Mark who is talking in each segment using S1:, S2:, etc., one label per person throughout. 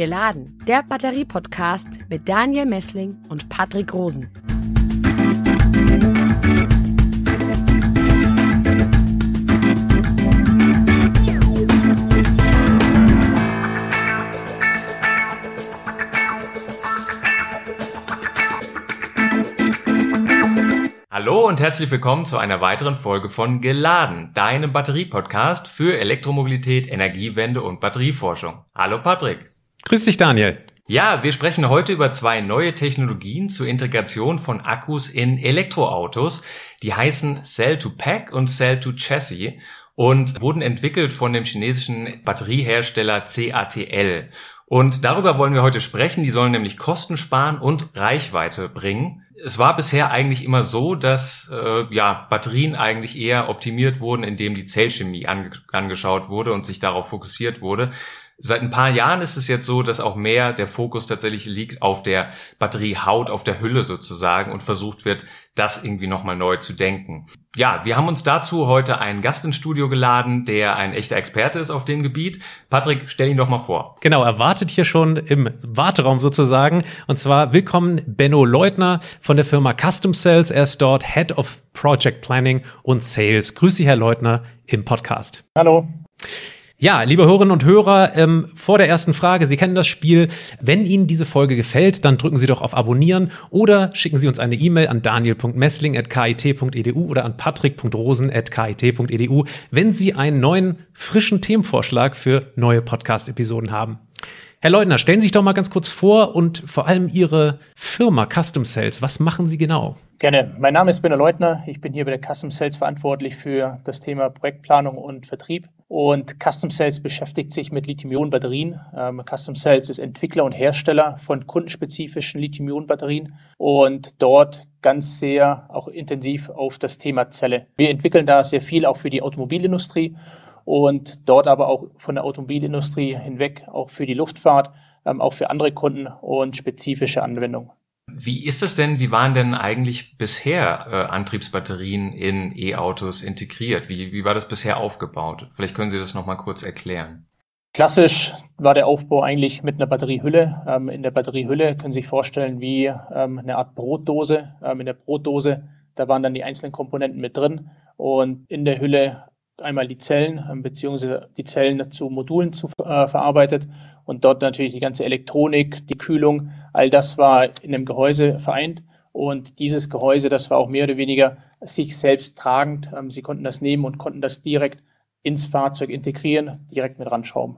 S1: Geladen, der Batterie-Podcast mit Daniel Messling und Patrick Rosen.
S2: Hallo und herzlich willkommen zu einer weiteren Folge von Geladen, deinem Batterie-Podcast für Elektromobilität, Energiewende und Batterieforschung. Hallo Patrick.
S3: Grüß dich, Daniel.
S2: Ja, wir sprechen heute über zwei neue Technologien zur Integration von Akkus in Elektroautos. Die heißen Cell-to-Pack und Cell-to-Chassis und wurden entwickelt von dem chinesischen Batteriehersteller CATL. Und darüber wollen wir heute sprechen. Die sollen nämlich Kosten sparen und Reichweite bringen es war bisher eigentlich immer so, dass äh, ja, Batterien eigentlich eher optimiert wurden, indem die Zellchemie ange angeschaut wurde und sich darauf fokussiert wurde. Seit ein paar Jahren ist es jetzt so, dass auch mehr der Fokus tatsächlich liegt auf der Batteriehaut, auf der Hülle sozusagen und versucht wird, das irgendwie nochmal neu zu denken. Ja, wir haben uns dazu heute einen Gast ins Studio geladen, der ein echter Experte ist auf dem Gebiet. Patrick, stell ihn doch mal vor.
S3: Genau, er wartet hier schon im Warteraum sozusagen. Und zwar willkommen Benno Leutner von der Firma Custom Cells. Er ist dort Head of Project Planning und Sales. Grüße Sie, Herr Leutner, im Podcast.
S4: Hallo.
S3: Ja, liebe Hörerinnen und Hörer, ähm, vor der ersten Frage, Sie kennen das Spiel. Wenn Ihnen diese Folge gefällt, dann drücken Sie doch auf Abonnieren oder schicken Sie uns eine E-Mail an daniel.messling.kit.edu oder an patrick.rosen.kit.edu, wenn Sie einen neuen, frischen Themenvorschlag für neue Podcast-Episoden haben. Herr Leutner, stellen Sie sich doch mal ganz kurz vor und vor allem Ihre Firma Custom Sales. Was machen Sie genau?
S4: Gerne. Mein Name ist Benno Leutner. Ich bin hier bei der Custom Sales verantwortlich für das Thema Projektplanung und Vertrieb. Und Custom Sales beschäftigt sich mit Lithium-Ionen-Batterien. Ähm, Custom Sales ist Entwickler und Hersteller von kundenspezifischen Lithium-Ionen-Batterien und dort ganz sehr auch intensiv auf das Thema Zelle. Wir entwickeln da sehr viel auch für die Automobilindustrie und dort aber auch von der Automobilindustrie hinweg auch für die Luftfahrt, ähm, auch für andere Kunden und spezifische Anwendungen.
S2: Wie ist es denn, wie waren denn eigentlich bisher äh, Antriebsbatterien in E-Autos integriert? Wie, wie war das bisher aufgebaut? Vielleicht können Sie das nochmal kurz erklären.
S4: Klassisch war der Aufbau eigentlich mit einer Batteriehülle. Ähm, in der Batteriehülle können Sie sich vorstellen wie ähm, eine Art Brotdose. Ähm, in der Brotdose, da waren dann die einzelnen Komponenten mit drin und in der Hülle einmal die Zellen ähm, beziehungsweise die Zellen zu Modulen zu, äh, verarbeitet und dort natürlich die ganze Elektronik, die Kühlung, all das war in einem Gehäuse vereint. Und dieses Gehäuse, das war auch mehr oder weniger sich selbst tragend. Ähm, sie konnten das nehmen und konnten das direkt ins Fahrzeug integrieren, direkt mit ranschrauben.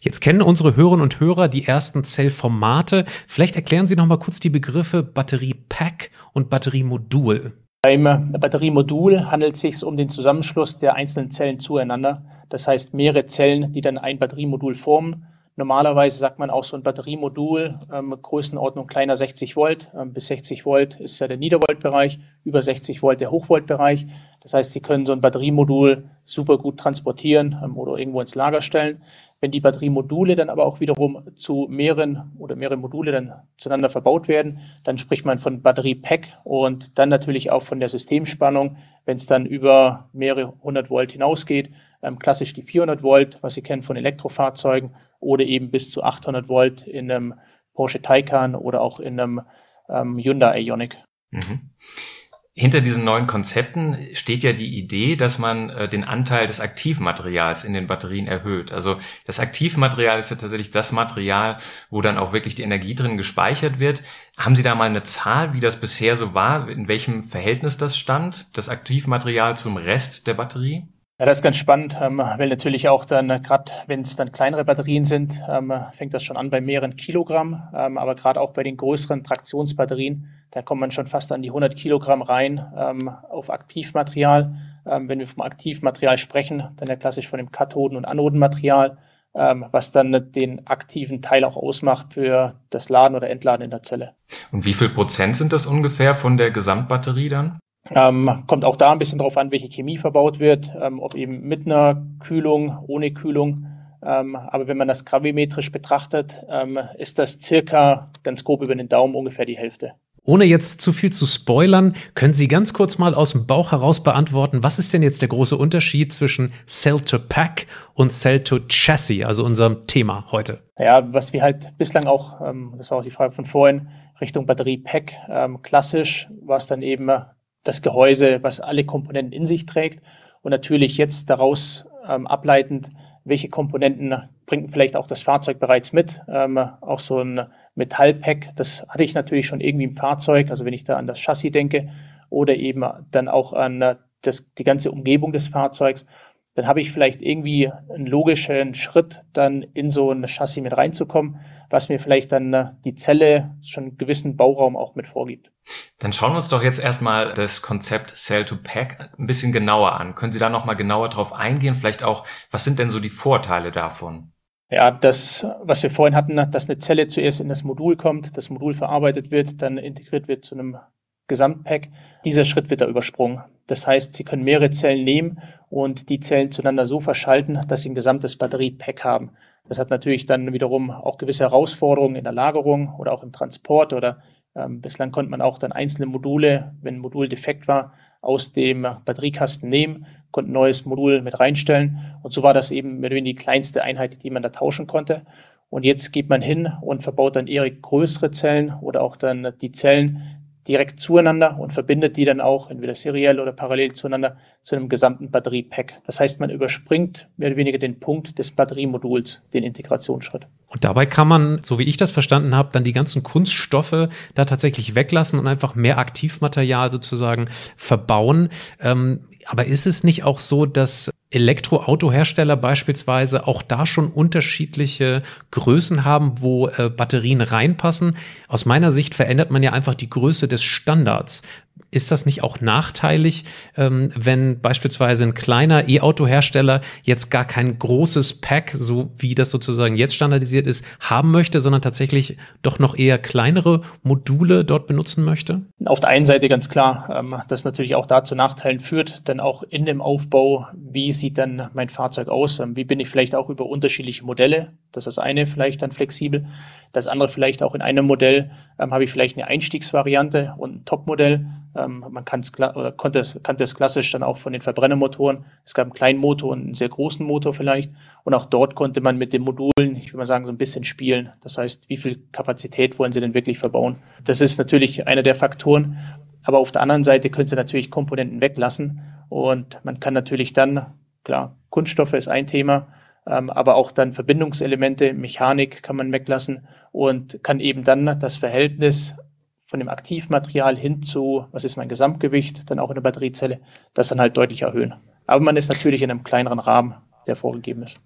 S3: Jetzt kennen unsere Hörerinnen und Hörer die ersten Zellformate. Vielleicht erklären Sie noch mal kurz die Begriffe Batteriepack und Batteriemodul.
S4: Beim Batteriemodul handelt es sich um den Zusammenschluss der einzelnen Zellen zueinander. Das heißt, mehrere Zellen, die dann ein Batteriemodul formen. Normalerweise sagt man auch so ein Batteriemodul, ähm, Größenordnung kleiner 60 Volt. Ähm, bis 60 Volt ist ja der Niedervoltbereich, über 60 Volt der Hochvoltbereich. Das heißt, Sie können so ein Batteriemodul super gut transportieren ähm, oder irgendwo ins Lager stellen. Wenn die Batteriemodule dann aber auch wiederum zu mehreren oder mehrere Module dann zueinander verbaut werden, dann spricht man von Batteriepack und dann natürlich auch von der Systemspannung, wenn es dann über mehrere hundert Volt hinausgeht, ähm, klassisch die 400 Volt, was Sie kennen von Elektrofahrzeugen, oder eben bis zu 800 Volt in einem Porsche Taycan oder auch in einem ähm, Hyundai Ioniq. Mhm.
S2: Hinter diesen neuen Konzepten steht ja die Idee, dass man äh, den Anteil des Aktivmaterials in den Batterien erhöht. Also das Aktivmaterial ist ja tatsächlich das Material, wo dann auch wirklich die Energie drin gespeichert wird. Haben Sie da mal eine Zahl, wie das bisher so war, in welchem Verhältnis das stand, das Aktivmaterial zum Rest der Batterie?
S4: Ja, das ist ganz spannend, ähm, weil natürlich auch dann, äh, gerade wenn es dann kleinere Batterien sind, ähm, fängt das schon an bei mehreren Kilogramm. Ähm, aber gerade auch bei den größeren Traktionsbatterien, da kommt man schon fast an die 100 Kilogramm rein ähm, auf Aktivmaterial. Ähm, wenn wir vom Aktivmaterial sprechen, dann ja klassisch von dem Kathoden- und Anodenmaterial, ähm, was dann den aktiven Teil auch ausmacht für das Laden oder Entladen in der Zelle.
S2: Und wie viel Prozent sind das ungefähr von der Gesamtbatterie dann?
S4: Ähm, kommt auch da ein bisschen drauf an, welche Chemie verbaut wird, ähm, ob eben mit einer Kühlung, ohne Kühlung. Ähm, aber wenn man das gravimetrisch betrachtet, ähm, ist das circa ganz grob über den Daumen ungefähr die Hälfte.
S3: Ohne jetzt zu viel zu spoilern, können Sie ganz kurz mal aus dem Bauch heraus beantworten, was ist denn jetzt der große Unterschied zwischen Cell to Pack und Cell to Chassis, also unserem Thema heute?
S4: Ja, was wir halt bislang auch, ähm, das war auch die Frage von vorhin, Richtung Batterie-Pack, ähm, klassisch war es dann eben das Gehäuse, was alle Komponenten in sich trägt und natürlich jetzt daraus ähm, ableitend, welche Komponenten bringt vielleicht auch das Fahrzeug bereits mit. Ähm, auch so ein Metallpack, das hatte ich natürlich schon irgendwie im Fahrzeug, also wenn ich da an das Chassis denke oder eben dann auch an das, die ganze Umgebung des Fahrzeugs, dann habe ich vielleicht irgendwie einen logischen Schritt, dann in so ein Chassis mit reinzukommen, was mir vielleicht dann die Zelle schon einen gewissen Bauraum auch mit vorgibt.
S2: Dann schauen wir uns doch jetzt erstmal das Konzept Cell to Pack ein bisschen genauer an. Können Sie da nochmal genauer drauf eingehen? Vielleicht auch, was sind denn so die Vorteile davon?
S4: Ja, das, was wir vorhin hatten, dass eine Zelle zuerst in das Modul kommt, das Modul verarbeitet wird, dann integriert wird zu einem Gesamtpack. Dieser Schritt wird da übersprungen. Das heißt, Sie können mehrere Zellen nehmen und die Zellen zueinander so verschalten, dass Sie ein gesamtes Batteriepack haben. Das hat natürlich dann wiederum auch gewisse Herausforderungen in der Lagerung oder auch im Transport oder ähm, bislang konnte man auch dann einzelne Module, wenn ein Modul defekt war, aus dem Batteriekasten nehmen, konnte ein neues Modul mit reinstellen. Und so war das eben mehr oder weniger die kleinste Einheit, die man da tauschen konnte. Und jetzt geht man hin und verbaut dann eher größere Zellen oder auch dann die Zellen, direkt zueinander und verbindet die dann auch entweder seriell oder parallel zueinander zu einem gesamten Batteriepack. Das heißt, man überspringt mehr oder weniger den Punkt des Batteriemoduls, den Integrationsschritt.
S3: Und dabei kann man, so wie ich das verstanden habe, dann die ganzen Kunststoffe da tatsächlich weglassen und einfach mehr Aktivmaterial sozusagen verbauen. Ähm, aber ist es nicht auch so, dass Elektroautohersteller beispielsweise auch da schon unterschiedliche Größen haben, wo äh, Batterien reinpassen. Aus meiner Sicht verändert man ja einfach die Größe des Standards. Ist das nicht auch nachteilig, ähm, wenn beispielsweise ein kleiner E-Auto-Hersteller jetzt gar kein großes Pack, so wie das sozusagen jetzt standardisiert ist, haben möchte, sondern tatsächlich doch noch eher kleinere Module dort benutzen möchte?
S4: Auf der einen Seite ganz klar, ähm, das natürlich auch da zu Nachteilen führt, denn auch in dem Aufbau, wie sieht dann mein Fahrzeug aus? Ähm, wie bin ich vielleicht auch über unterschiedliche Modelle? Das ist das eine vielleicht dann flexibel. Das andere vielleicht auch in einem Modell habe ich vielleicht eine Einstiegsvariante und ein Topmodell ähm, man kann es oder konnte es, kannte es klassisch dann auch von den Verbrennermotoren. Es gab einen kleinen Motor und einen sehr großen Motor vielleicht. Und auch dort konnte man mit den Modulen, ich würde mal sagen, so ein bisschen spielen. Das heißt, wie viel Kapazität wollen Sie denn wirklich verbauen? Das ist natürlich einer der Faktoren. Aber auf der anderen Seite können Sie natürlich Komponenten weglassen. Und man kann natürlich dann, klar, Kunststoffe ist ein Thema, ähm, aber auch dann Verbindungselemente, Mechanik kann man weglassen und kann eben dann das Verhältnis von dem Aktivmaterial hin zu, was ist mein Gesamtgewicht, dann auch in der Batteriezelle, das dann halt deutlich erhöhen. Aber man ist natürlich in einem kleineren Rahmen, der vorgegeben ist.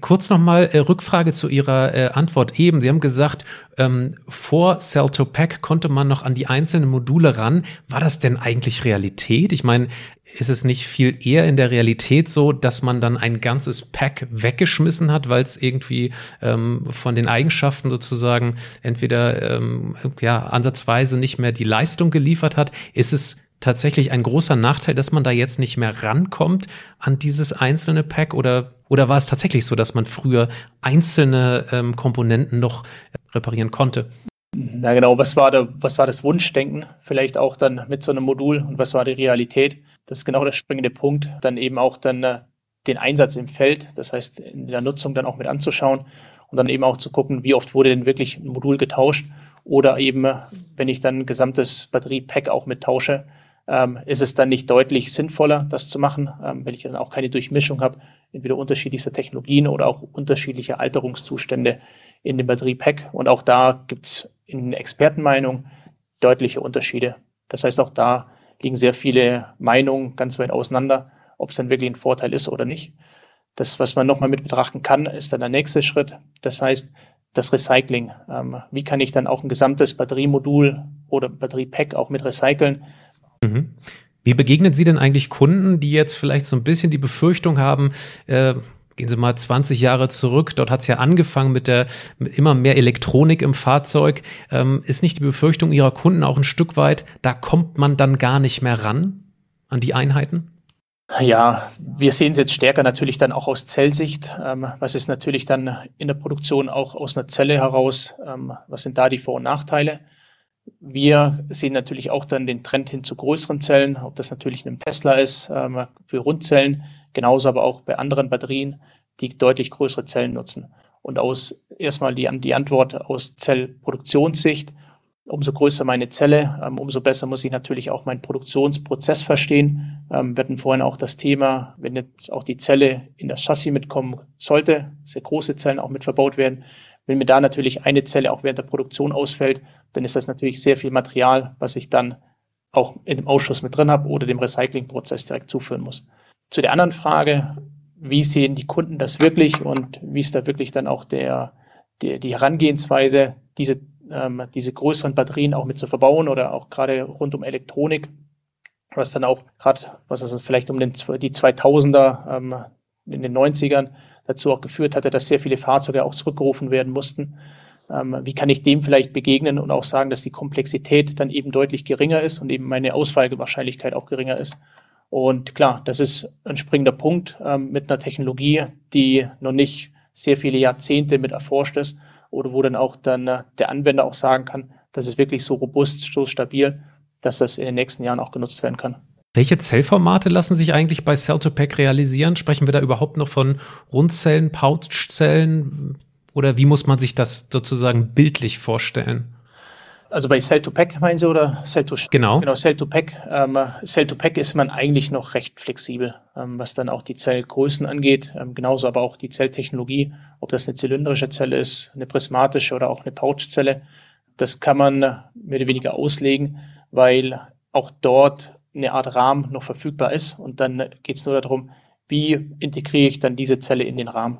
S3: Kurz nochmal äh, Rückfrage zu Ihrer äh, Antwort eben. Sie haben gesagt, ähm, vor Cell to Pack konnte man noch an die einzelnen Module ran. War das denn eigentlich Realität? Ich meine, ist es nicht viel eher in der Realität so, dass man dann ein ganzes Pack weggeschmissen hat, weil es irgendwie ähm, von den Eigenschaften sozusagen entweder ähm, ja ansatzweise nicht mehr die Leistung geliefert hat? Ist es tatsächlich ein großer Nachteil, dass man da jetzt nicht mehr rankommt an dieses einzelne Pack oder oder war es tatsächlich so, dass man früher einzelne ähm, Komponenten noch reparieren konnte?
S4: Na genau, was war, der, was war das Wunschdenken? Vielleicht auch dann mit so einem Modul und was war die Realität? Das ist genau der springende Punkt. Dann eben auch dann äh, den Einsatz im Feld, das heißt in der Nutzung dann auch mit anzuschauen und dann eben auch zu gucken, wie oft wurde denn wirklich ein Modul getauscht oder eben, wenn ich dann ein gesamtes Batteriepack auch mit tausche, ähm, ist es dann nicht deutlich sinnvoller, das zu machen, ähm, wenn ich dann auch keine Durchmischung habe, entweder unterschiedlichster Technologien oder auch unterschiedliche Alterungszustände in dem Batteriepack. Und auch da gibt es in Expertenmeinung deutliche Unterschiede. Das heißt, auch da liegen sehr viele Meinungen ganz weit auseinander, ob es dann wirklich ein Vorteil ist oder nicht. Das, was man nochmal mit betrachten kann, ist dann der nächste Schritt. Das heißt, das Recycling. Ähm, wie kann ich dann auch ein gesamtes Batteriemodul oder Batteriepack auch mit recyceln?
S3: Mhm. Wie begegnen Sie denn eigentlich Kunden, die jetzt vielleicht so ein bisschen die Befürchtung haben, äh, Gehen Sie mal 20 Jahre zurück. Dort hat es ja angefangen mit der mit immer mehr Elektronik im Fahrzeug. Ähm, ist nicht die Befürchtung Ihrer Kunden auch ein Stück weit, da kommt man dann gar nicht mehr ran an die Einheiten?
S4: Ja, wir sehen es jetzt stärker natürlich dann auch aus Zellsicht. Ähm, was ist natürlich dann in der Produktion auch aus einer Zelle heraus? Ähm, was sind da die Vor- und Nachteile? Wir sehen natürlich auch dann den Trend hin zu größeren Zellen, ob das natürlich in einem Tesla ist ähm, für Rundzellen, genauso aber auch bei anderen Batterien, die deutlich größere Zellen nutzen. Und aus erstmal die, die Antwort aus Zellproduktionssicht, umso größer meine Zelle, ähm, umso besser muss ich natürlich auch meinen Produktionsprozess verstehen. Ähm, wir hatten vorhin auch das Thema, wenn jetzt auch die Zelle in das Chassis mitkommen sollte, sehr große Zellen auch mit verbaut werden, wenn mir da natürlich eine Zelle auch während der Produktion ausfällt, dann ist das natürlich sehr viel Material, was ich dann auch in dem Ausschuss mit drin habe oder dem Recyclingprozess direkt zuführen muss. Zu der anderen Frage, wie sehen die Kunden das wirklich und wie ist da wirklich dann auch der, der die Herangehensweise, diese, ähm, diese größeren Batterien auch mit zu verbauen oder auch gerade rund um Elektronik, was dann auch gerade, was also vielleicht um den, die 2000er ähm, in den 90ern dazu auch geführt hatte, dass sehr viele Fahrzeuge auch zurückgerufen werden mussten. Ähm, wie kann ich dem vielleicht begegnen und auch sagen, dass die Komplexität dann eben deutlich geringer ist und eben meine Ausfallwahrscheinlichkeit auch geringer ist. Und klar, das ist ein springender Punkt ähm, mit einer Technologie, die noch nicht sehr viele Jahrzehnte mit erforscht ist oder wo dann auch dann äh, der Anwender auch sagen kann, das ist wirklich so robust, so stabil, dass das in den nächsten Jahren auch genutzt werden kann.
S3: Welche Zellformate lassen sich eigentlich bei Cell-to-Pack realisieren? Sprechen wir da überhaupt noch von Rundzellen, Pouchzellen? Oder wie muss man sich das sozusagen bildlich vorstellen?
S4: Also bei Cell-to-Pack meinen Sie oder Cell-to
S3: Genau.
S4: Genau, Cell-to-Pack. Ähm, Cell-to-Pack ist man eigentlich noch recht flexibel, ähm, was dann auch die Zellgrößen angeht. Ähm, genauso aber auch die Zelltechnologie, ob das eine zylindrische Zelle ist, eine prismatische oder auch eine Pouchzelle. Das kann man mehr oder weniger auslegen, weil auch dort eine Art Rahmen noch verfügbar ist. Und dann geht es nur darum, wie integriere ich dann diese Zelle in den Rahmen.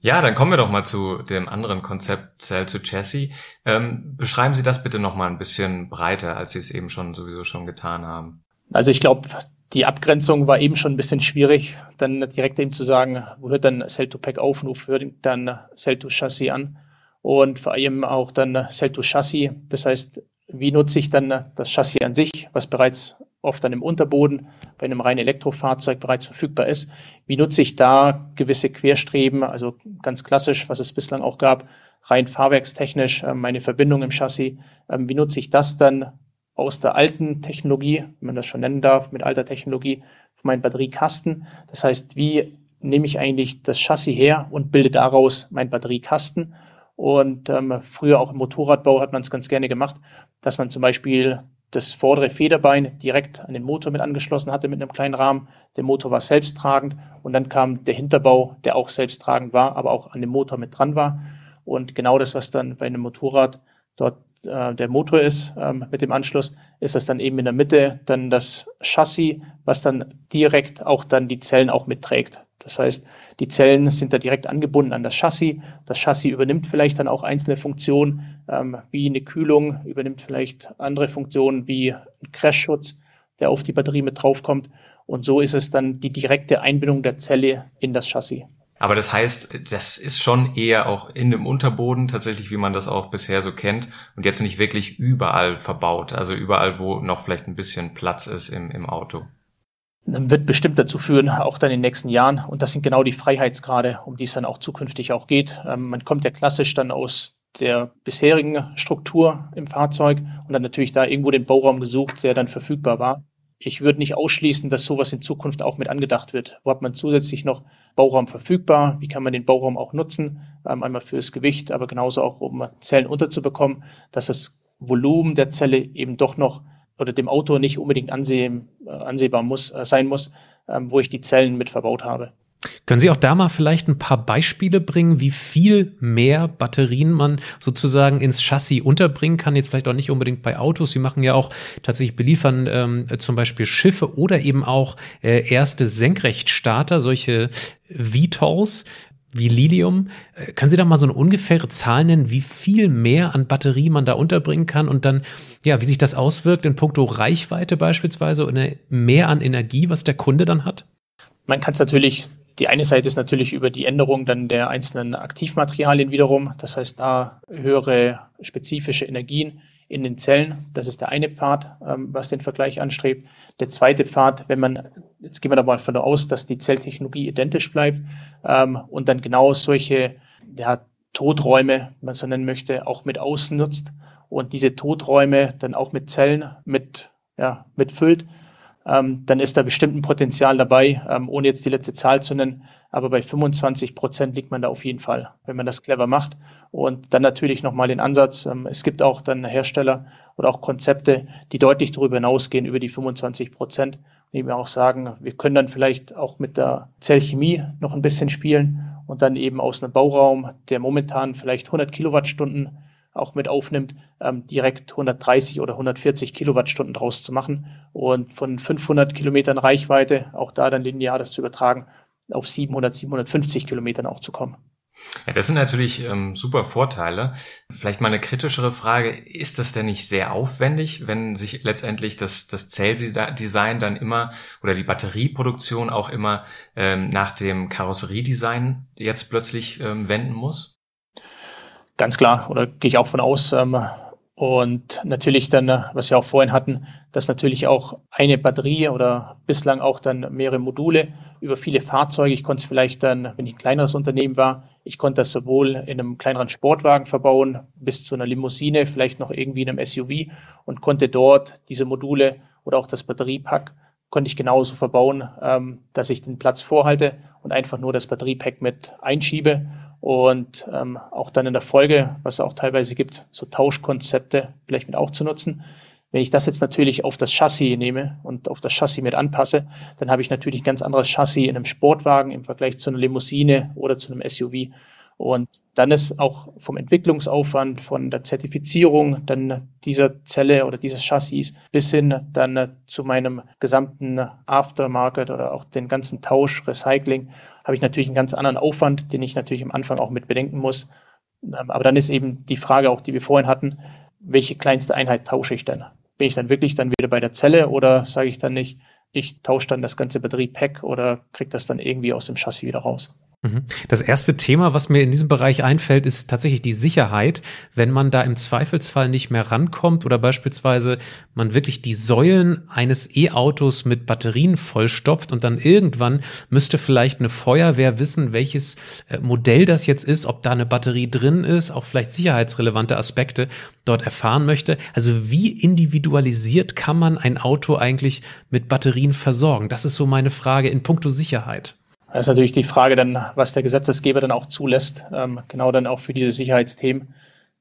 S2: Ja, dann kommen wir doch mal zu dem anderen Konzept Cell to Chassis. Ähm, beschreiben Sie das bitte noch mal ein bisschen breiter, als Sie es eben schon sowieso schon getan haben.
S4: Also ich glaube, die Abgrenzung war eben schon ein bisschen schwierig, dann direkt eben zu sagen, wo hört dann Cell to Pack auf und wo hört dann Cell to Chassis an und vor allem auch dann Cell to Chassis. Das heißt, wie nutze ich dann das Chassis an sich, was bereits oft dann im Unterboden bei einem reinen Elektrofahrzeug bereits verfügbar ist? Wie nutze ich da gewisse Querstreben, also ganz klassisch, was es bislang auch gab, rein fahrwerkstechnisch, äh, meine Verbindung im Chassis? Ähm, wie nutze ich das dann aus der alten Technologie, wenn man das schon nennen darf, mit alter Technologie, für meinen Batteriekasten? Das heißt, wie nehme ich eigentlich das Chassis her und bilde daraus meinen Batteriekasten? Und ähm, früher auch im Motorradbau hat man es ganz gerne gemacht, dass man zum Beispiel das vordere Federbein direkt an den Motor mit angeschlossen hatte mit einem kleinen Rahmen. Der Motor war selbsttragend und dann kam der Hinterbau, der auch selbsttragend war, aber auch an dem Motor mit dran war. Und genau das, was dann bei einem Motorrad dort äh, der Motor ist ähm, mit dem Anschluss, ist das dann eben in der Mitte dann das Chassis, was dann direkt auch dann die Zellen auch mitträgt. Das heißt, die Zellen sind da direkt angebunden an das Chassis. Das Chassis übernimmt vielleicht dann auch einzelne Funktionen, ähm, wie eine Kühlung, übernimmt vielleicht andere Funktionen wie ein Crashschutz, der auf die Batterie mit draufkommt. Und so ist es dann die direkte Einbindung der Zelle in das Chassis.
S2: Aber das heißt, das ist schon eher auch in dem Unterboden tatsächlich, wie man das auch bisher so kennt und jetzt nicht wirklich überall verbaut. Also überall, wo noch vielleicht ein bisschen Platz ist im, im Auto
S4: wird bestimmt dazu führen, auch dann in den nächsten Jahren. Und das sind genau die Freiheitsgrade, um die es dann auch zukünftig auch geht. Ähm, man kommt ja klassisch dann aus der bisherigen Struktur im Fahrzeug und dann natürlich da irgendwo den Bauraum gesucht, der dann verfügbar war. Ich würde nicht ausschließen, dass sowas in Zukunft auch mit angedacht wird. Wo hat man zusätzlich noch Bauraum verfügbar? Wie kann man den Bauraum auch nutzen? Ähm, einmal fürs Gewicht, aber genauso auch, um Zellen unterzubekommen, dass das Volumen der Zelle eben doch noch oder dem Auto nicht unbedingt ansehen, äh, ansehbar muss, äh, sein muss, ähm, wo ich die Zellen mit verbaut habe.
S3: Können Sie auch da mal vielleicht ein paar Beispiele bringen, wie viel mehr Batterien man sozusagen ins Chassis unterbringen kann? Jetzt vielleicht auch nicht unbedingt bei Autos. Sie machen ja auch tatsächlich beliefern ähm, zum Beispiel Schiffe oder eben auch äh, erste Senkrechtstarter, solche VTOLs wie Lilium. Äh, können Sie da mal so eine ungefähre Zahl nennen, wie viel mehr an Batterie man da unterbringen kann und dann, ja, wie sich das auswirkt in puncto Reichweite beispielsweise oder mehr an Energie, was der Kunde dann hat?
S4: Man kann es natürlich, die eine Seite ist natürlich über die Änderung dann der einzelnen Aktivmaterialien wiederum, das heißt da höhere spezifische Energien in den Zellen. Das ist der eine Pfad, ähm, was den Vergleich anstrebt. Der zweite Pfad, wenn man, jetzt gehen wir da mal davon aus, dass die Zelltechnologie identisch bleibt ähm, und dann genau solche ja, Todräume, wenn man so nennen möchte, auch mit ausnutzt und diese Toträume dann auch mit Zellen mit, ja, mitfüllt, ähm, dann ist da bestimmt ein Potenzial dabei, ähm, ohne jetzt die letzte Zahl zu nennen. Aber bei 25 Prozent liegt man da auf jeden Fall, wenn man das clever macht. Und dann natürlich nochmal den Ansatz. Ähm, es gibt auch dann Hersteller oder auch Konzepte, die deutlich darüber hinausgehen, über die 25 Prozent. Und eben auch sagen, wir können dann vielleicht auch mit der Zellchemie noch ein bisschen spielen und dann eben aus einem Bauraum, der momentan vielleicht 100 Kilowattstunden auch mit aufnimmt, ähm, direkt 130 oder 140 Kilowattstunden draus zu machen und von 500 Kilometern Reichweite, auch da dann linear das zu übertragen, auf 700, 750 Kilometern auch zu kommen.
S2: Ja, das sind natürlich ähm, super Vorteile. Vielleicht mal eine kritischere Frage. Ist das denn nicht sehr aufwendig, wenn sich letztendlich das, das Zelldesign dann immer oder die Batterieproduktion auch immer ähm, nach dem Karosseriedesign jetzt plötzlich ähm, wenden muss?
S4: Ganz klar, oder gehe ich auch von aus. Ähm, und natürlich dann, äh, was wir auch vorhin hatten, dass natürlich auch eine Batterie oder bislang auch dann mehrere Module über viele Fahrzeuge. Ich konnte es vielleicht dann, wenn ich ein kleineres Unternehmen war, ich konnte das sowohl in einem kleineren Sportwagen verbauen, bis zu einer Limousine, vielleicht noch irgendwie in einem SUV und konnte dort diese Module oder auch das Batteriepack konnte ich genauso verbauen, ähm, dass ich den Platz vorhalte und einfach nur das Batteriepack mit einschiebe und ähm, auch dann in der Folge, was es auch teilweise gibt, so Tauschkonzepte vielleicht mit auch zu nutzen. Wenn ich das jetzt natürlich auf das Chassis nehme und auf das Chassis mit anpasse, dann habe ich natürlich ein ganz anderes Chassis in einem Sportwagen im Vergleich zu einer Limousine oder zu einem SUV. Und dann ist auch vom Entwicklungsaufwand, von der Zertifizierung dann dieser Zelle oder dieses Chassis bis hin dann zu meinem gesamten Aftermarket oder auch den ganzen Tausch, Recycling, habe ich natürlich einen ganz anderen Aufwand, den ich natürlich am Anfang auch mit bedenken muss. Ähm, aber dann ist eben die Frage auch, die wir vorhin hatten, welche kleinste Einheit tausche ich denn? Bin ich dann wirklich dann wieder bei der Zelle oder sage ich dann nicht, ich tausche dann das ganze Batteriepack oder kriege das dann irgendwie aus dem Chassis wieder raus?
S3: Mhm. Das erste Thema, was mir in diesem Bereich einfällt, ist tatsächlich die Sicherheit. Wenn man da im Zweifelsfall nicht mehr rankommt oder beispielsweise man wirklich die Säulen eines E-Autos mit Batterien vollstopft und dann irgendwann müsste vielleicht eine Feuerwehr wissen, welches äh, Modell das jetzt ist, ob da eine Batterie drin ist, auch vielleicht sicherheitsrelevante Aspekte dort erfahren möchte. Also wie individualisiert kann man ein Auto eigentlich mit Batterien versorgen? Das ist so meine Frage in puncto Sicherheit.
S4: Das ist natürlich die Frage dann, was der Gesetzesgeber dann auch zulässt, ähm, genau dann auch für diese Sicherheitsthemen.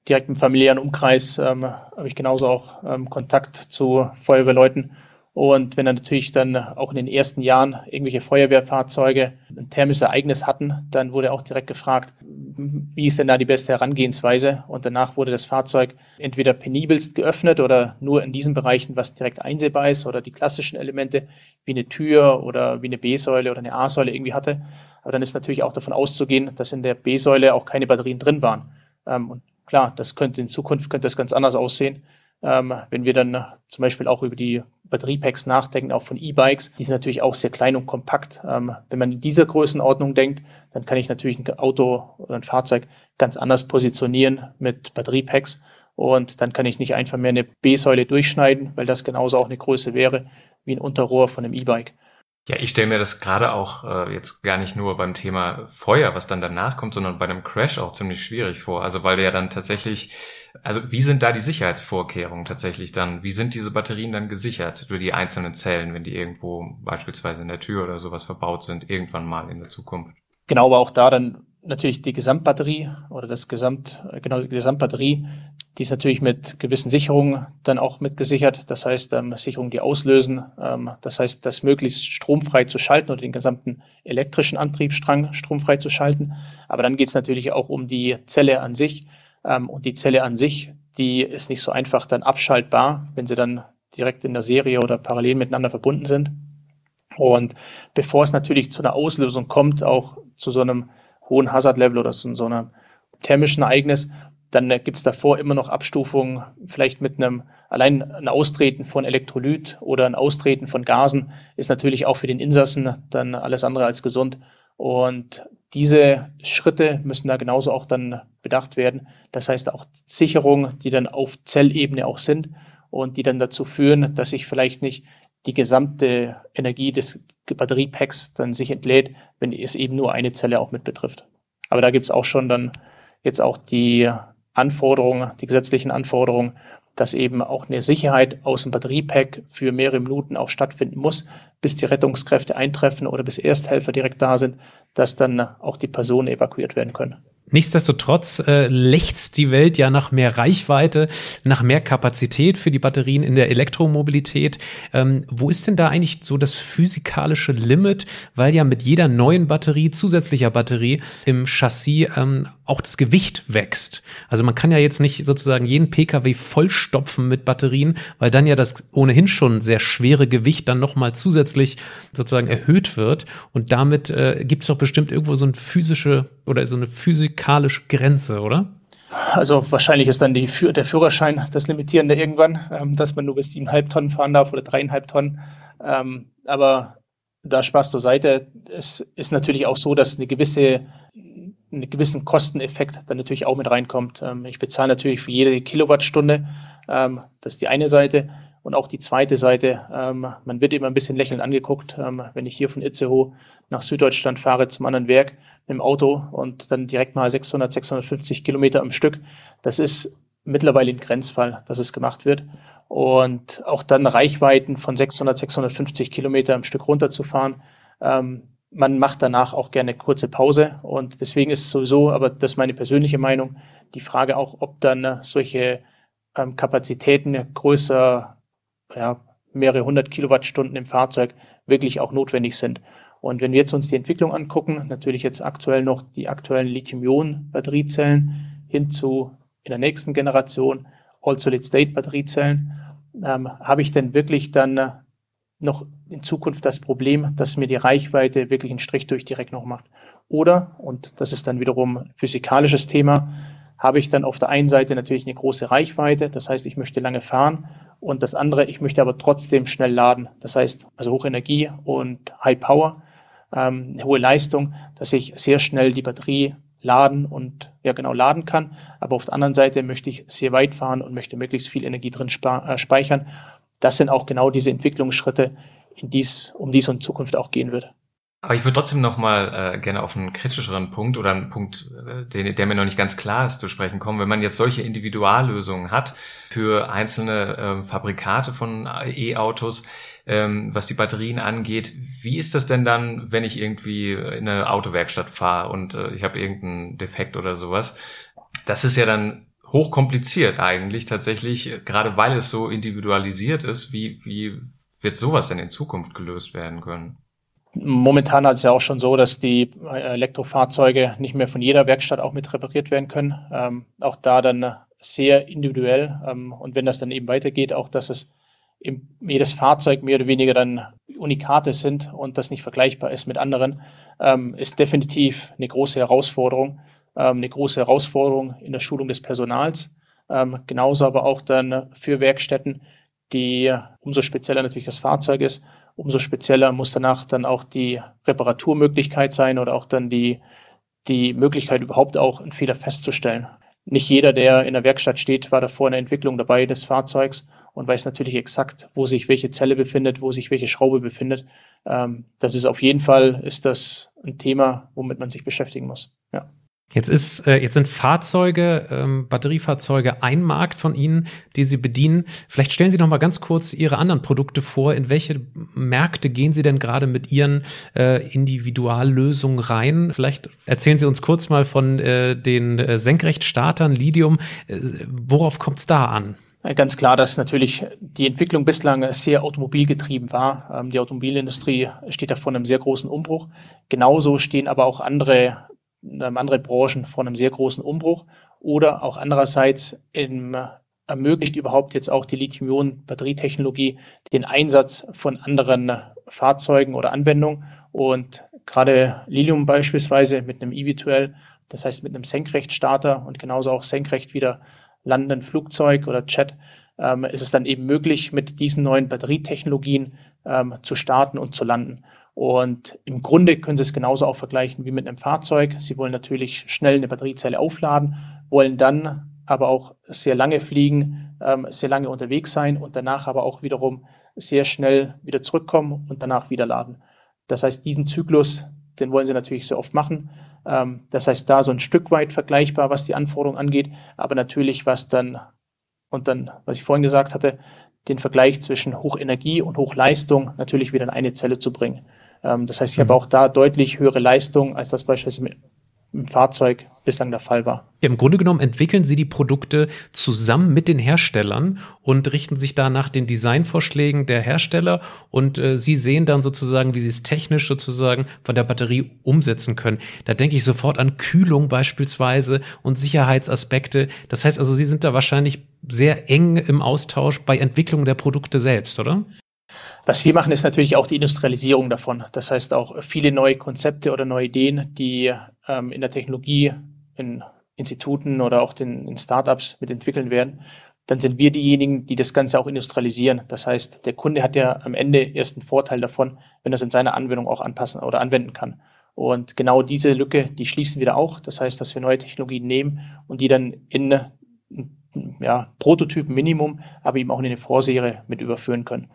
S4: Direkt im familiären Umkreis ähm, habe ich genauso auch ähm, Kontakt zu Feuerwehrleuten und wenn dann natürlich dann auch in den ersten Jahren irgendwelche Feuerwehrfahrzeuge ein thermisches Ereignis hatten, dann wurde auch direkt gefragt, wie ist denn da die beste Herangehensweise? Und danach wurde das Fahrzeug entweder penibelst geöffnet oder nur in diesen Bereichen, was direkt einsehbar ist oder die klassischen Elemente wie eine Tür oder wie eine B-Säule oder eine A-Säule irgendwie hatte. Aber dann ist natürlich auch davon auszugehen, dass in der B-Säule auch keine Batterien drin waren. Ähm, und klar, das könnte in Zukunft könnte das ganz anders aussehen. Ähm, wenn wir dann zum Beispiel auch über die Batteriepacks nachdenken, auch von E-Bikes, die sind natürlich auch sehr klein und kompakt. Ähm, wenn man in dieser Größenordnung denkt, dann kann ich natürlich ein Auto oder ein Fahrzeug ganz anders positionieren mit Batteriepacks. Und dann kann ich nicht einfach mehr eine B-Säule durchschneiden, weil das genauso auch eine Größe wäre wie ein Unterrohr von einem E-Bike.
S2: Ja, ich stelle mir das gerade auch äh, jetzt gar nicht nur beim Thema Feuer, was dann danach kommt, sondern bei einem Crash auch ziemlich schwierig vor. Also weil ja dann tatsächlich, also wie sind da die Sicherheitsvorkehrungen tatsächlich dann? Wie sind diese Batterien dann gesichert durch die einzelnen Zellen, wenn die irgendwo beispielsweise in der Tür oder sowas verbaut sind, irgendwann mal in der Zukunft?
S4: Genau, aber auch da dann natürlich die Gesamtbatterie oder das Gesamt, äh, genau die Gesamtbatterie, die ist natürlich mit gewissen Sicherungen dann auch mitgesichert. Das heißt, ähm, Sicherungen, die auslösen. Ähm, das heißt, das möglichst stromfrei zu schalten oder den gesamten elektrischen Antriebsstrang stromfrei zu schalten. Aber dann geht es natürlich auch um die Zelle an sich. Ähm, und die Zelle an sich, die ist nicht so einfach dann abschaltbar, wenn sie dann direkt in der Serie oder parallel miteinander verbunden sind. Und bevor es natürlich zu einer Auslösung kommt, auch zu so einem hohen Hazard-Level oder so, so einem thermischen Ereignis, dann gibt es davor immer noch Abstufungen, vielleicht mit einem allein ein Austreten von Elektrolyt oder ein Austreten von Gasen ist natürlich auch für den Insassen dann alles andere als gesund. Und diese Schritte müssen da genauso auch dann bedacht werden. Das heißt auch Sicherungen, die dann auf Zellebene auch sind und die dann dazu führen, dass ich vielleicht nicht die gesamte Energie des Batteriepacks dann sich entlädt, wenn es eben nur eine Zelle auch mit betrifft. Aber da gibt es auch schon dann jetzt auch die Anforderungen, die gesetzlichen Anforderungen, dass eben auch eine Sicherheit aus dem Batteriepack für mehrere Minuten auch stattfinden muss, bis die Rettungskräfte eintreffen oder bis Ersthelfer direkt da sind, dass dann auch die Personen evakuiert werden können.
S3: Nichtsdestotrotz äh, lechzt die Welt ja nach mehr Reichweite, nach mehr Kapazität für die Batterien in der Elektromobilität. Ähm, wo ist denn da eigentlich so das physikalische Limit? Weil ja mit jeder neuen Batterie, zusätzlicher Batterie im Chassis ähm, auch das Gewicht wächst. Also man kann ja jetzt nicht sozusagen jeden Pkw vollstopfen mit Batterien, weil dann ja das ohnehin schon sehr schwere Gewicht dann nochmal zusätzlich sozusagen erhöht wird. Und damit äh, gibt es doch bestimmt irgendwo so eine physische oder so eine Physik physikalische Grenze, oder?
S4: Also wahrscheinlich ist dann die, der Führerschein das Limitierende irgendwann, ähm, dass man nur bis siebeneinhalb Tonnen fahren darf oder dreieinhalb Tonnen. Ähm, aber da Spaß zur Seite, es ist natürlich auch so, dass eine gewisse einen gewissen Kosteneffekt dann natürlich auch mit reinkommt. Ähm, ich bezahle natürlich für jede Kilowattstunde, ähm, das ist die eine Seite. Und auch die zweite Seite, ähm, man wird immer ein bisschen lächelnd angeguckt, ähm, wenn ich hier von Itzehoe nach Süddeutschland fahre zum anderen Werk mit dem Auto und dann direkt mal 600, 650 Kilometer am Stück. Das ist mittlerweile ein Grenzfall, dass es gemacht wird. Und auch dann Reichweiten von 600, 650 Kilometer am Stück runterzufahren. Ähm, man macht danach auch gerne kurze Pause und deswegen ist es sowieso, aber das ist meine persönliche Meinung, die Frage auch, ob dann solche ähm, Kapazitäten größer ja, mehrere hundert Kilowattstunden im Fahrzeug wirklich auch notwendig sind. Und wenn wir jetzt uns die Entwicklung angucken, natürlich jetzt aktuell noch die aktuellen Lithium-Ionen-Batteriezellen hin zu in der nächsten Generation All-Solid-State-Batteriezellen, ähm, habe ich denn wirklich dann äh, noch in Zukunft das Problem, dass mir die Reichweite wirklich einen Strich durch die Rechnung macht. Oder, und das ist dann wiederum ein physikalisches Thema, habe ich dann auf der einen Seite natürlich eine große Reichweite, das heißt, ich möchte lange fahren und das andere, ich möchte aber trotzdem schnell laden. Das heißt, also Hochenergie und High Power, ähm, eine hohe Leistung, dass ich sehr schnell die Batterie laden und ja genau laden kann. Aber auf der anderen Seite möchte ich sehr weit fahren und möchte möglichst viel Energie drin äh, speichern. Das sind auch genau diese Entwicklungsschritte, in dies, um die es in Zukunft auch gehen wird.
S2: Aber ich würde trotzdem noch mal äh, gerne auf einen kritischeren Punkt oder einen Punkt, äh, den, der mir noch nicht ganz klar ist, zu sprechen kommen. Wenn man jetzt solche Individuallösungen hat für einzelne äh, Fabrikate von E-Autos, ähm, was die Batterien angeht, wie ist das denn dann, wenn ich irgendwie in eine Autowerkstatt fahre und äh, ich habe irgendeinen Defekt oder sowas? Das ist ja dann hochkompliziert eigentlich tatsächlich, gerade weil es so individualisiert ist. Wie, wie wird sowas denn in Zukunft gelöst werden können?
S4: Momentan ist es ja auch schon so, dass die äh, Elektrofahrzeuge nicht mehr von jeder Werkstatt auch mit repariert werden können. Ähm, auch da dann sehr individuell. Ähm, und wenn das dann eben weitergeht, auch dass es im, jedes Fahrzeug mehr oder weniger dann Unikate sind und das nicht vergleichbar ist mit anderen, ähm, ist definitiv eine große Herausforderung. Ähm, eine große Herausforderung in der Schulung des Personals. Ähm, genauso aber auch dann für Werkstätten, die umso spezieller natürlich das Fahrzeug ist, umso spezieller muss danach dann auch die Reparaturmöglichkeit sein oder auch dann die, die Möglichkeit überhaupt auch einen Fehler festzustellen. Nicht jeder, der in der Werkstatt steht, war davor in der Entwicklung dabei des Fahrzeugs und weiß natürlich exakt, wo sich welche Zelle befindet, wo sich welche Schraube befindet. Ähm, das ist auf jeden Fall ist das ein Thema, womit man sich beschäftigen muss. Ja.
S3: Jetzt ist, äh, jetzt sind Fahrzeuge, ähm, Batteriefahrzeuge ein Markt von Ihnen, die Sie bedienen. Vielleicht stellen Sie noch mal ganz kurz Ihre anderen Produkte vor. In welche Märkte gehen Sie denn gerade mit Ihren äh, Individuallösungen rein? Vielleicht erzählen Sie uns kurz mal von äh, den äh, Senkrechtstartern Lidium. Äh, worauf kommt es da an?
S4: Ganz klar, dass natürlich die Entwicklung bislang sehr automobilgetrieben war. Ähm, die Automobilindustrie steht da vor einem sehr großen Umbruch. Genauso stehen aber auch andere andere Branchen vor einem sehr großen Umbruch oder auch andererseits im, ermöglicht überhaupt jetzt auch die Lithium-Ionen-Batterietechnologie den Einsatz von anderen Fahrzeugen oder Anwendungen. Und gerade Lilium beispielsweise mit einem eVTOL, das heißt mit einem Senkrechtstarter und genauso auch senkrecht wieder landenden Flugzeug oder Jet, ähm, ist es dann eben möglich, mit diesen neuen Batterietechnologien ähm, zu starten und zu landen. Und im Grunde können Sie es genauso auch vergleichen wie mit einem Fahrzeug. Sie wollen natürlich schnell eine Batteriezelle aufladen, wollen dann aber auch sehr lange fliegen, ähm, sehr lange unterwegs sein und danach aber auch wiederum sehr schnell wieder zurückkommen und danach wieder laden. Das heißt, diesen Zyklus, den wollen sie natürlich sehr oft machen. Ähm, das heißt, da so ein Stück weit vergleichbar, was die Anforderungen angeht, aber natürlich, was dann, und dann, was ich vorhin gesagt hatte, den Vergleich zwischen Hochenergie und Hochleistung natürlich wieder in eine Zelle zu bringen. Ähm, das heißt, ich habe mhm. auch da deutlich höhere Leistung, als das beispielsweise im Fahrzeug bislang der Fall war.
S3: Ja, Im Grunde genommen entwickeln Sie die Produkte zusammen mit den Herstellern und richten sich da nach den Designvorschlägen der Hersteller und äh, Sie sehen dann sozusagen, wie Sie es technisch sozusagen von der Batterie umsetzen können. Da denke ich sofort an Kühlung beispielsweise und Sicherheitsaspekte. Das heißt also, Sie sind da wahrscheinlich sehr eng im Austausch bei Entwicklung der Produkte selbst, oder?
S4: Was wir machen, ist natürlich auch die Industrialisierung davon. Das heißt auch viele neue Konzepte oder neue Ideen, die ähm, in der Technologie, in Instituten oder auch den, in Startups mit entwickeln werden. Dann sind wir diejenigen, die das Ganze auch industrialisieren. Das heißt, der Kunde hat ja am Ende erst einen Vorteil davon, wenn er es in seiner Anwendung auch anpassen oder anwenden kann. Und genau diese Lücke, die schließen wir da auch. Das heißt, dass wir neue Technologien nehmen und die dann in ja, Prototypen Minimum, aber eben auch in eine Vorserie mit überführen können.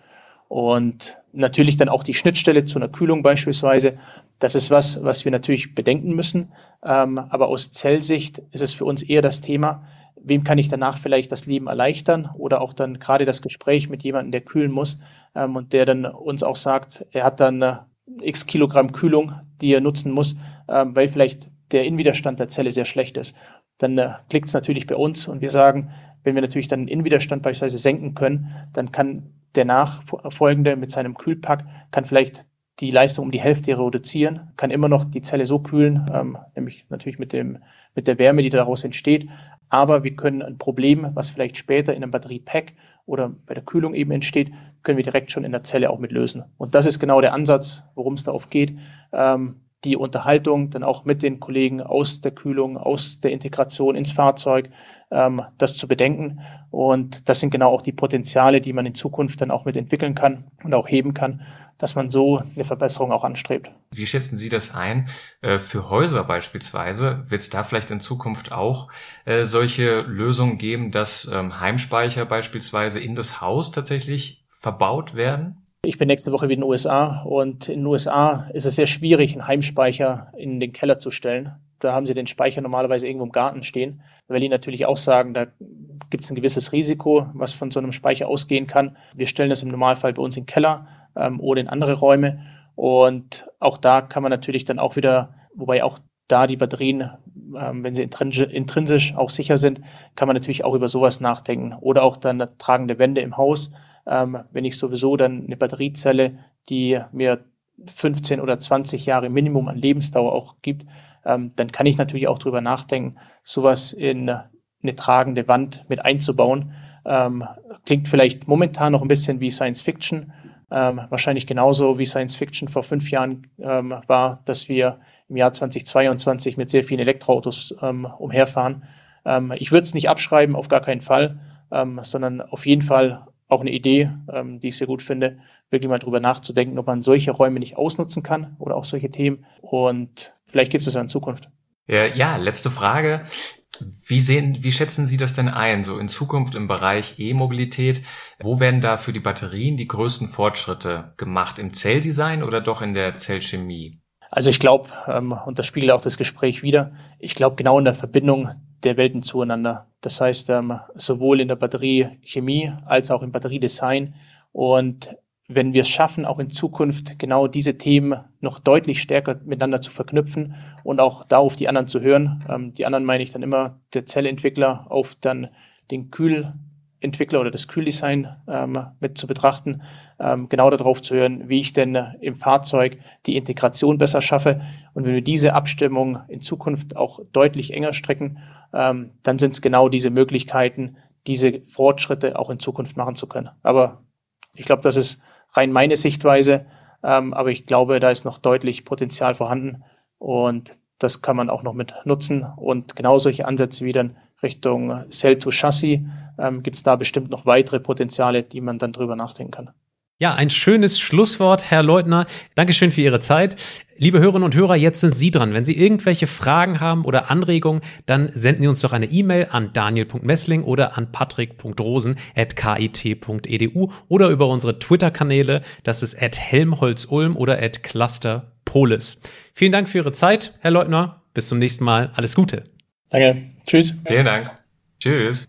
S4: Und natürlich dann auch die Schnittstelle zu einer Kühlung beispielsweise. Das ist was, was wir natürlich bedenken müssen. Ähm, aber aus Zellsicht ist es für uns eher das Thema, wem kann ich danach vielleicht das Leben erleichtern oder auch dann gerade das Gespräch mit jemandem, der kühlen muss ähm, und der dann uns auch sagt, er hat dann äh, x Kilogramm Kühlung, die er nutzen muss, ähm, weil vielleicht der Innenwiderstand der Zelle sehr schlecht ist. Dann äh, klickt es natürlich bei uns und wir sagen, wenn wir natürlich dann den Innenwiderstand beispielsweise senken können, dann kann der nachfolgende mit seinem Kühlpack kann vielleicht die Leistung um die Hälfte reduzieren, kann immer noch die Zelle so kühlen, ähm, nämlich natürlich mit, dem, mit der Wärme, die daraus entsteht. Aber wir können ein Problem, was vielleicht später in einem Batteriepack oder bei der Kühlung eben entsteht, können wir direkt schon in der Zelle auch mit lösen. Und das ist genau der Ansatz, worum es darauf geht. Ähm, die Unterhaltung dann auch mit den Kollegen aus der Kühlung, aus der Integration ins Fahrzeug, ähm, das zu bedenken. Und das sind genau auch die Potenziale, die man in Zukunft dann auch mit entwickeln kann und auch heben kann, dass man so eine Verbesserung auch anstrebt.
S2: Wie schätzen Sie das ein? Äh, für Häuser beispielsweise wird es da vielleicht in Zukunft auch äh, solche Lösungen geben, dass ähm, Heimspeicher beispielsweise in das Haus tatsächlich verbaut werden?
S4: Ich bin nächste Woche wieder in den USA und in den USA ist es sehr schwierig, einen Heimspeicher in den Keller zu stellen. Da haben sie den Speicher normalerweise irgendwo im Garten stehen, die natürlich auch sagen, da gibt es ein gewisses Risiko, was von so einem Speicher ausgehen kann. Wir stellen das im Normalfall bei uns in den Keller ähm, oder in andere Räume. Und auch da kann man natürlich dann auch wieder, wobei auch da die Batterien, ähm, wenn sie intrinsisch auch sicher sind, kann man natürlich auch über sowas nachdenken. Oder auch dann tragende Wände im Haus ähm, wenn ich sowieso dann eine Batteriezelle, die mir 15 oder 20 Jahre Minimum an Lebensdauer auch gibt, ähm, dann kann ich natürlich auch drüber nachdenken, sowas in eine tragende Wand mit einzubauen. Ähm, klingt vielleicht momentan noch ein bisschen wie Science Fiction, ähm, wahrscheinlich genauso wie Science Fiction vor fünf Jahren ähm, war, dass wir im Jahr 2022 mit sehr vielen Elektroautos ähm, umherfahren. Ähm, ich würde es nicht abschreiben, auf gar keinen Fall, sondern auf jeden Fall auch eine Idee, ähm, die ich sehr gut finde, wirklich mal drüber nachzudenken, ob man solche Räume nicht ausnutzen kann oder auch solche Themen. Und vielleicht gibt es das ja in Zukunft.
S2: Ja, ja, letzte Frage. Wie sehen, wie schätzen Sie das denn ein, so in Zukunft im Bereich E-Mobilität? Wo werden da für die Batterien die größten Fortschritte gemacht? Im Zelldesign oder doch in der Zellchemie?
S4: Also ich glaube, ähm, und das spiegelt auch das Gespräch wieder, ich glaube genau in der Verbindung der Welten zueinander. Das heißt, ähm, sowohl in der Batteriechemie als auch im Batteriedesign. Und wenn wir es schaffen, auch in Zukunft genau diese Themen noch deutlich stärker miteinander zu verknüpfen und auch darauf die anderen zu hören, ähm, die anderen meine ich dann immer der Zellentwickler auf dann den Kühl Entwickler oder das Kühldesign ähm, mit zu betrachten, ähm, genau darauf zu hören, wie ich denn im Fahrzeug die Integration besser schaffe. Und wenn wir diese Abstimmung in Zukunft auch deutlich enger strecken, ähm, dann sind es genau diese Möglichkeiten, diese Fortschritte auch in Zukunft machen zu können. Aber ich glaube, das ist rein meine Sichtweise. Ähm, aber ich glaube, da ist noch deutlich Potenzial vorhanden. Und das kann man auch noch mit nutzen. Und genau solche Ansätze wie dann Richtung Cell-to-Chassis ähm, gibt es da bestimmt noch weitere Potenziale, die man dann drüber nachdenken kann.
S3: Ja, ein schönes Schlusswort, Herr Leutner. Dankeschön für Ihre Zeit. Liebe Hörerinnen und Hörer, jetzt sind Sie dran. Wenn Sie irgendwelche Fragen haben oder Anregungen, dann senden Sie uns doch eine E-Mail an daniel.messling oder an patrick.rosen.kit.edu oder über unsere Twitter-Kanäle. Das ist at helmholtzulm oder at cluster Polis. Vielen Dank für Ihre Zeit, Herr Leutner. Bis zum nächsten Mal. Alles Gute.
S4: Danke. Tschüss.
S2: Vielen Dank. Tschüss.